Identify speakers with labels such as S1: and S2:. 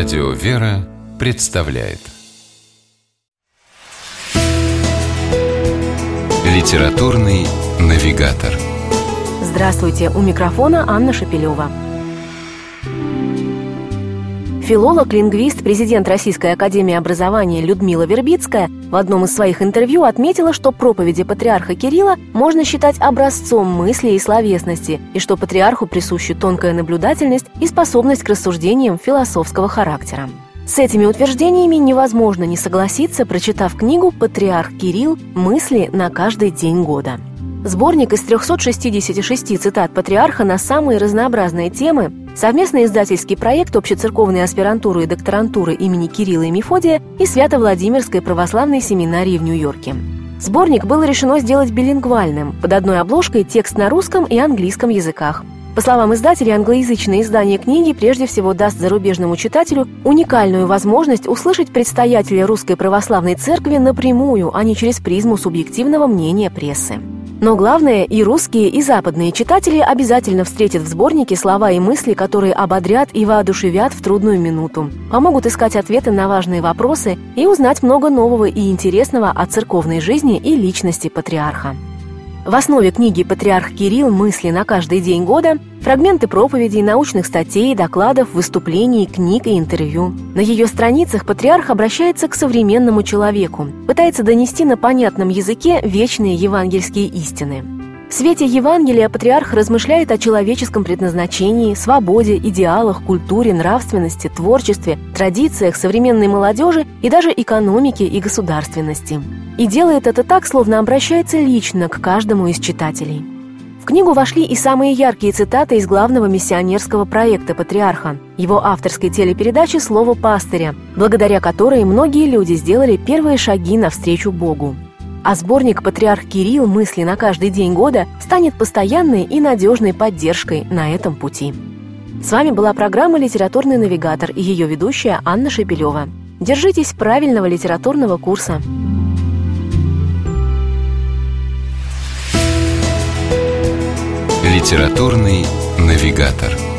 S1: Радио «Вера» представляет. Литературный навигатор.
S2: Здравствуйте, у микрофона Анна Шапилева. Филолог, лингвист, президент Российской академии образования Людмила Вербицкая в одном из своих интервью отметила, что проповеди патриарха Кирилла можно считать образцом мысли и словесности, и что патриарху присуща тонкая наблюдательность и способность к рассуждениям философского характера. С этими утверждениями невозможно не согласиться, прочитав книгу «Патриарх Кирилл. Мысли на каждый день года». Сборник из 366 цитат патриарха на самые разнообразные темы, совместный издательский проект общецерковной аспирантуры и докторантуры имени Кирилла и Мефодия и Свято-Владимирской православной семинарии в Нью-Йорке. Сборник было решено сделать билингвальным, под одной обложкой текст на русском и английском языках. По словам издателей, англоязычное издание книги прежде всего даст зарубежному читателю уникальную возможность услышать предстоятеля Русской Православной Церкви напрямую, а не через призму субъективного мнения прессы. Но главное, и русские, и западные читатели обязательно встретят в сборнике слова и мысли, которые ободрят и воодушевят в трудную минуту, помогут искать ответы на важные вопросы и узнать много нового и интересного о церковной жизни и личности патриарха. В основе книги «Патриарх Кирилл. Мысли на каждый день года» фрагменты проповедей, научных статей, докладов, выступлений, книг и интервью. На ее страницах патриарх обращается к современному человеку, пытается донести на понятном языке вечные евангельские истины. В свете Евангелия патриарх размышляет о человеческом предназначении, свободе, идеалах, культуре, нравственности, творчестве, традициях современной молодежи и даже экономике и государственности. И делает это так, словно обращается лично к каждому из читателей. В книгу вошли и самые яркие цитаты из главного миссионерского проекта «Патриарха», его авторской телепередачи «Слово пастыря», благодаря которой многие люди сделали первые шаги навстречу Богу. А сборник «Патриарх Кирилл. Мысли на каждый день года» станет постоянной и надежной поддержкой на этом пути. С вами была программа «Литературный навигатор» и ее ведущая Анна Шепелева. Держитесь правильного литературного курса.
S1: Литературный навигатор.